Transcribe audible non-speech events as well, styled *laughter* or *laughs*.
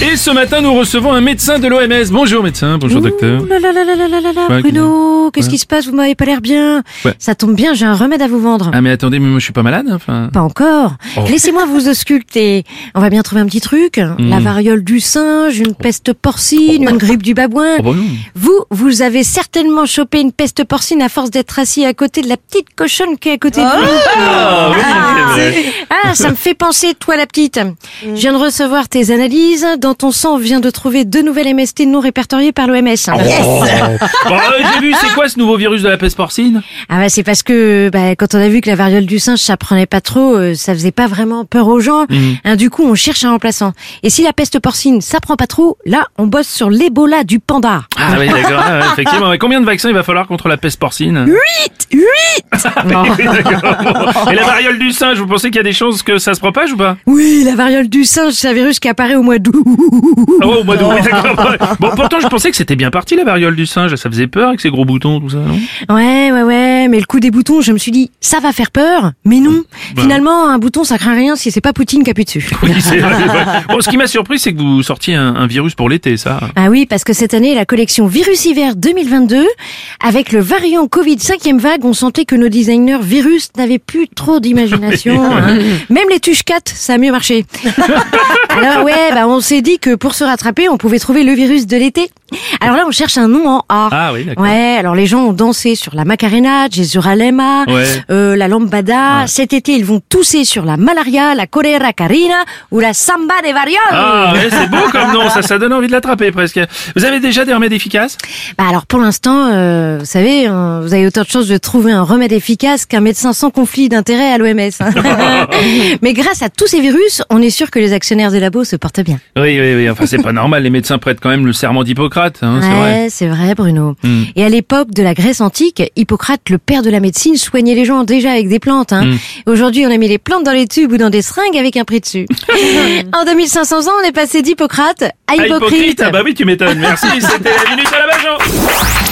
Et ce matin, nous recevons un médecin de l'OMS. Bonjour médecin, bonjour docteur. Là là là là là là Bruno, qu'est-ce qui se passe? Vous m'avez pas l'air bien. Ça tombe bien, j'ai un remède à vous vendre. Ah mais attendez, mais moi je suis pas malade. Hein, enfin, Pas encore. Oh. Laissez-moi vous ausculter. On va bien trouver un petit truc. Hmm. La variole du singe, une peste porcine, oh. une grippe du babouin. Oh, bah vous, vous avez certainement chopé une peste porcine à force d'être assis à côté de la petite cochonne qui est à côté de vous. Ah, ah, ah ça me fait penser, toi la petite. Hmm. Je viens de recevoir tes analyses ton sang, on vient de trouver deux nouvelles MST non répertoriées par l'OMS. Oh. Bon, euh, j'ai vu, c'est quoi ce nouveau virus de la peste porcine? Ah bah c'est parce que bah, quand on a vu que la variole du singe ça prenait pas trop, euh, ça faisait pas vraiment peur aux gens. Hein, du coup on cherche un remplaçant. Et si la peste porcine ça prend pas trop, là on bosse sur l'Ebola du panda. Ah oui, d'accord, ah, ouais, effectivement. Mais combien de vaccins il va falloir contre la peste porcine? Huit, huit. *laughs* Oui, d'accord. Et la variole du singe, vous pensez qu'il y a des chances que ça se propage ou pas? Oui, la variole du singe, c'est un virus qui apparaît au mois d'août. Ah *laughs* ouais, au mois d'août, oui, d'accord. ouais. *laughs* Bon, pourtant, je pensais que c'était bien parti, la variole du singe. Ça faisait peur avec ses gros boutons, tout ça, non? Ouais, ouais, ouais, mais le coup des boutons, je me suis dit, ça va faire peur, mais non. Finalement, un bouton, ça craint rien si c'est pas Poutine qui appuie dessus. *laughs* Oui, c'est vrai. ouais. Bon, ce qui m'a surpris, c'est que vous sortiez un, un virus pour l'été, ça. Ah oui, parce que cette année, la collection Virus Hiver 2022, avec le variant Covid 5e vague, on sentait que nos designers virus n'avaient plus trop d'imagination. hein. Même les tuches 4, ça a mieux marché. Alors ouais, bah on s'est dit que pour se rattraper, on pouvait trouver le virus de l'été. Alors là, on cherche un nom en A. Ah oui, d'accord. Ouais, alors les gens ont dansé sur la Macarena, Jesuralema, Ouais. euh, la Lambada. Cet été, ils vont tousser sur la malaria, la choléra carina ou la samba des varioles. Ah ouais, c'est beau comme nom, ça, ça donne envie de l'attraper presque. Vous avez déjà des remèdes efficaces? Bah alors pour l'instant, euh, vous savez, hein, vous avez autant de chances de trouver un remède efficace qu'un médecin sans conflit d'intérêt à l'OMS. hein. *laughs* *laughs* Mais grâce à tous ces virus, on est sûr que les actionnaires des labos se portent bien. Oui, oui, oui. Enfin, c'est pas normal. Les médecins prêtent quand même le serment d'Hippocrate, hein, c'est vrai. Ouais, c'est vrai, Bruno. Mm. Et à l'époque de la Grèce antique, Hippocrate, le père de la médecine, soignait les gens déjà avec des plantes. Hein. Mm. Aujourd'hui, on a mis les plantes dans les tubes ou dans des seringues avec un prix dessus. *laughs* en 2500 ans, on est passé d'Hippocrate à Ah, hypocrite Ah bah oui, tu m'étonnes. Merci, c'était la minute à la Bajon.